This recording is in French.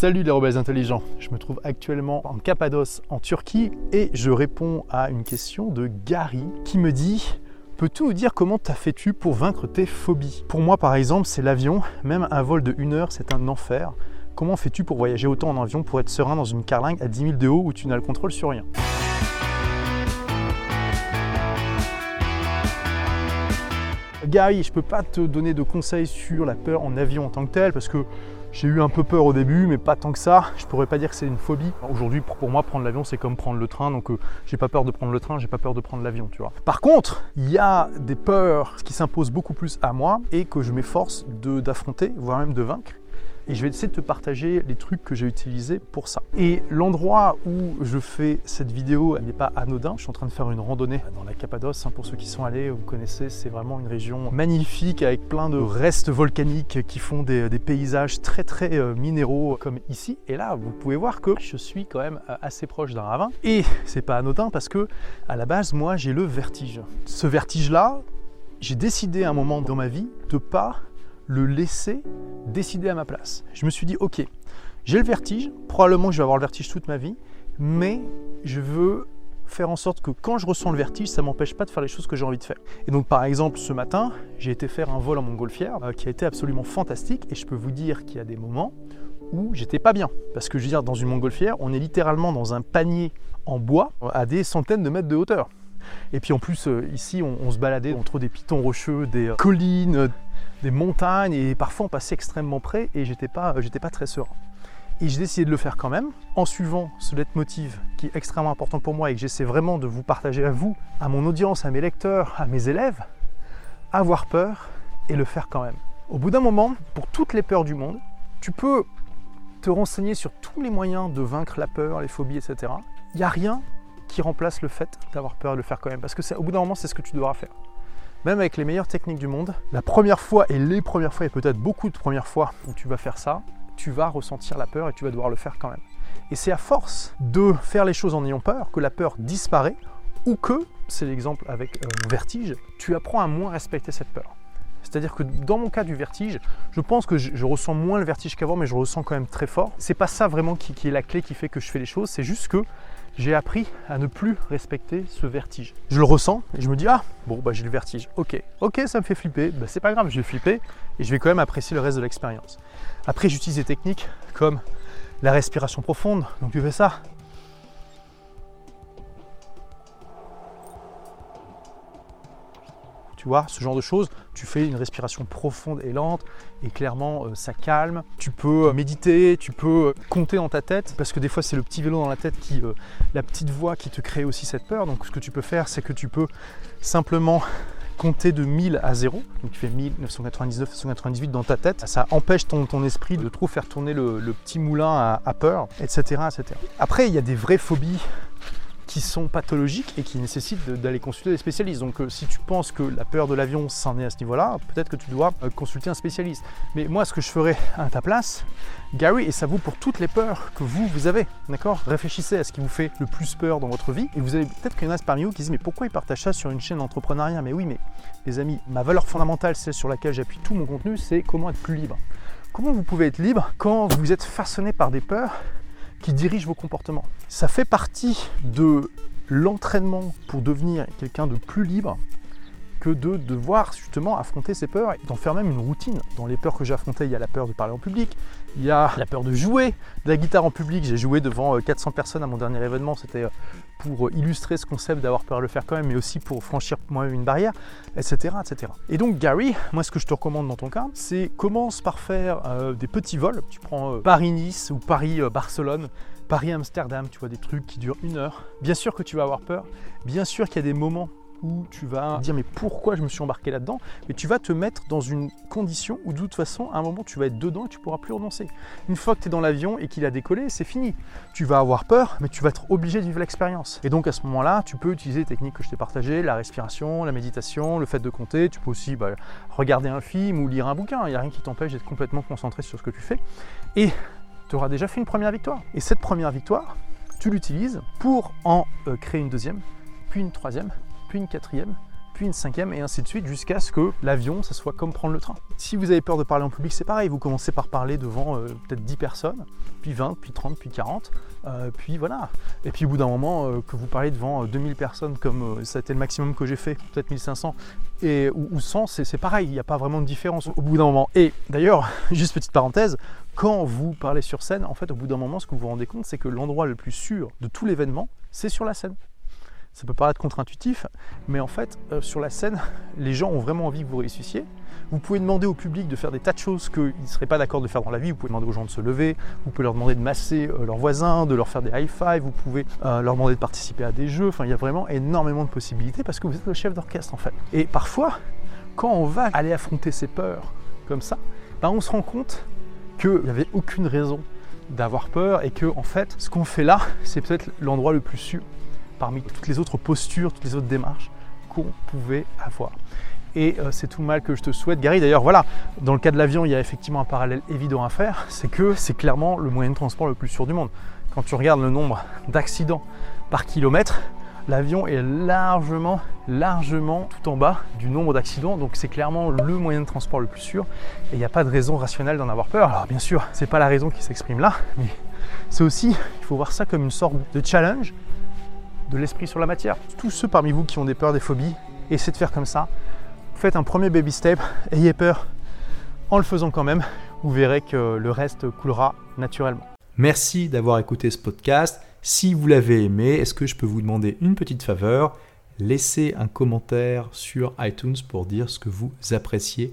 Salut les rebelles intelligents, je me trouve actuellement en Cappadoce en Turquie et je réponds à une question de Gary qui me dit Peux-tu nous dire comment t'as fait-tu pour vaincre tes phobies? Pour moi par exemple c'est l'avion, même un vol de une heure c'est un enfer. Comment fais-tu pour voyager autant en avion pour être serein dans une carlingue à 10 000 de haut où tu n'as le contrôle sur rien? Gary, je peux pas te donner de conseils sur la peur en avion en tant que tel parce que j'ai eu un peu peur au début, mais pas tant que ça. Je pourrais pas dire que c'est une phobie. Aujourd'hui, pour moi, prendre l'avion, c'est comme prendre le train. Donc, euh, j'ai pas peur de prendre le train, j'ai pas peur de prendre l'avion, tu vois. Par contre, il y a des peurs qui s'imposent beaucoup plus à moi et que je m'efforce d'affronter, voire même de vaincre et je vais essayer de te partager les trucs que j'ai utilisés pour ça. Et l'endroit où je fais cette vidéo n'est pas anodin. Je suis en train de faire une randonnée dans la Cappadoce. Hein, pour ceux qui sont allés, vous connaissez, c'est vraiment une région magnifique avec plein de restes volcaniques qui font des, paysages très très euh, minéraux comme ici. Et là, vous pouvez voir que je suis quand même euh, assez proche d'un ravin. Et c'est pas anodin parce que à la base, moi, j'ai le vertige. Ce vertige-là, j'ai décidé à un moment dans ma vie de pas le laisser décider à ma place. Je me suis dit, ok, j'ai le vertige, probablement je vais avoir le vertige toute ma vie, mais je veux faire en sorte que quand je ressens le vertige, ça m'empêche pas de faire les choses que j'ai envie de faire. Et donc par exemple ce matin, j'ai été faire un vol en montgolfière euh, qui a été absolument fantastique et je peux vous dire qu'il y a des moments où j'étais pas bien. Parce que je veux dire, dans une montgolfière, on est littéralement dans un panier en bois à des centaines de mètres de hauteur. Et puis en plus, euh, ici, on, se baladait entre des pitons rocheux, des euh, collines, des montagnes et parfois on passait extrêmement près et j'étais pas, j'étais pas très serein. Et j'ai décidé de le faire quand même en suivant ce leitmotiv qui est extrêmement important pour moi et que j'essaie vraiment de vous partager à vous, à mon audience, à mes lecteurs, à mes élèves, avoir peur et le faire quand même. Au bout d'un moment, pour toutes les peurs du monde, tu peux te renseigner sur tous les moyens de vaincre la peur, les phobies, etc. Il n'y a rien qui remplace le fait d'avoir peur et de le faire quand même. Parce que au bout d'un moment, c'est ce que tu devras faire même avec les meilleures techniques du monde, la première fois et les premières fois, et peut-être beaucoup de premières fois où tu vas faire ça, tu vas ressentir la peur et tu vas devoir le faire quand même. Et c'est à force de faire les choses en ayant peur que la peur disparaît ou que, c'est l'exemple avec euh, vertige, tu apprends à moins respecter cette peur. C'est-à-dire que dans mon cas du vertige, je pense que je, ressens moins le vertige qu'avant, mais je ressens quand même très fort. C'est pas ça vraiment qui, est la clé qui fait que je fais les choses, c'est juste que j'ai appris à ne plus respecter ce vertige. Je le ressens et je me dis ah bon bah j'ai le vertige. Ok, ok ça me fait flipper, bah, c'est pas grave, je vais flipper et je vais quand même apprécier le reste de l'expérience. Après j'utilise des techniques comme la respiration profonde, donc tu fais ça tu vois, ce genre de choses. Tu fais une respiration profonde et lente et clairement euh, ça calme. Tu peux euh, méditer, tu peux euh, compter dans ta tête parce que des fois c'est le petit vélo dans la tête qui, la petite voix qui te crée aussi cette peur. Donc ce que tu peux faire, c'est que tu peux simplement compter de 1000 à 0, donc tu fais 1999, 998 dans ta tête, ça empêche ton, esprit de trop faire tourner le, petit moulin à, à peur, etc., etc. Après, il y a des vraies phobies qui sont pathologiques et qui nécessitent d'aller consulter des spécialistes. Donc euh, si tu penses que la peur de l'avion s'en est à ce niveau-là, peut-être que tu dois euh, consulter un spécialiste. Mais moi, ce que je ferais à ta place, Gary, et ça vaut pour toutes les peurs que vous, vous avez, d'accord? Réfléchissez à ce qui vous fait le plus peur dans votre vie et vous avez peut-être qu'il y en a parmi vous qui disent mais pourquoi ils partagent ça sur une chaîne d'entrepreneuriat? Mais oui, mais les amis, ma valeur fondamentale, celle sur laquelle j'appuie tout mon contenu, c'est comment être plus libre. Comment vous pouvez être libre quand vous êtes façonné par des peurs qui dirige vos comportements. Ça fait partie de l'entraînement pour devenir quelqu'un de plus libre que de devoir justement affronter ses peurs et d'en faire même une routine. Dans les peurs que j'ai affrontées, il y a la peur de parler en public, il y a la peur de jouer de la guitare en public. J'ai joué devant 400 euh, personnes à mon dernier événement, c'était euh, pour euh, illustrer ce concept d'avoir peur de le faire quand même, mais aussi pour franchir moi-même une barrière, etc., etc. Et donc Gary, moi ce que je te recommande dans ton cas, c'est commence par faire des petits vols. Tu prends Paris-Nice ou Paris-Barcelone. Paris-Amsterdam, tu vois, des trucs qui durent une heure. Bien sûr que tu vas avoir peur, bien sûr qu'il y a des moments où tu vas dire mais pourquoi je me suis embarqué là-dedans? Mais tu vas te mettre dans une condition où de toute façon, à un moment, tu vas être dedans et tu pourras plus renoncer. Une fois que tu es dans l'avion et qu'il a décollé, c'est fini. Tu vas avoir peur, mais tu vas être obligé de vivre l'expérience. Et donc à ce moment-là, tu peux utiliser les techniques que je t'ai partagées, la respiration, la méditation, le fait de compter. Tu peux aussi bah, regarder un film ou lire un bouquin. Il n'y a rien qui t'empêche d'être complètement concentré sur ce que tu fais. Et tu auras déjà fait une première victoire. Et cette première victoire, tu l'utilises pour en euh, créer une deuxième, puis une troisième, puis une quatrième, puis une cinquième et ainsi de suite jusqu'à ce que l'avion, ça soit comme prendre le train. Si vous avez peur de parler en public, c'est pareil, vous commencez par parler devant euh, peut-être 10 personnes, puis 20, puis 30, puis 40, euh, puis voilà. Et puis au bout d'un moment, euh, que vous parlez devant 2000 personnes comme ça a été le maximum que j'ai fait, peut-être 1500, et, ou, ou 100, c'est pareil, il n'y a pas vraiment de différence au bout d'un moment. Et d'ailleurs, juste petite parenthèse, quand vous parlez sur scène, en fait, au bout d'un moment, ce que vous vous rendez compte, c'est que l'endroit le plus sûr de tout l'événement, c'est sur la scène. Ça peut paraître contre-intuitif, mais en fait, euh, sur la scène, les gens ont vraiment envie que vous réussissiez. Vous pouvez demander au public de faire des tas de choses qu'ils ne seraient pas d'accord de faire dans la vie. Vous pouvez demander aux gens de se lever, vous pouvez leur demander de masser euh, leurs voisins, de leur faire des high five, vous pouvez euh, leur demander de participer à des jeux. Enfin, il y a vraiment énormément de possibilités parce que vous êtes le chef d'orchestre en fait. Et parfois, quand on va aller affronter ses peurs comme ça, ben, on se rend compte qu'il n'y avait aucune raison d'avoir peur et que en fait, ce qu'on fait là, c'est peut-être l'endroit le plus sûr parmi toutes les autres postures, toutes les autres démarches qu'on pouvait avoir. Et euh, c'est tout le mal que je te souhaite, Gary. D'ailleurs, voilà, dans le cas de l'avion, il y a effectivement un parallèle évident à faire, c'est que c'est clairement le moyen de transport le plus sûr du monde. Quand tu regardes le nombre d'accidents par kilomètre, l'avion est largement, largement tout en bas du nombre d'accidents. Donc c'est clairement le moyen de transport le plus sûr. Et il n'y a pas de raison rationnelle d'en avoir peur. Alors bien sûr, c'est pas la raison qui s'exprime là, mais c'est aussi, il faut voir ça comme une sorte de challenge de l'esprit sur la matière. Tous ceux parmi vous qui ont des peurs, des phobies, essayez de faire comme ça. Faites un premier baby step, ayez peur en le faisant quand même. Vous verrez que le reste coulera naturellement. Merci d'avoir écouté ce podcast. Si vous l'avez aimé, est-ce que je peux vous demander une petite faveur? Laissez un commentaire sur iTunes pour dire ce que vous appréciez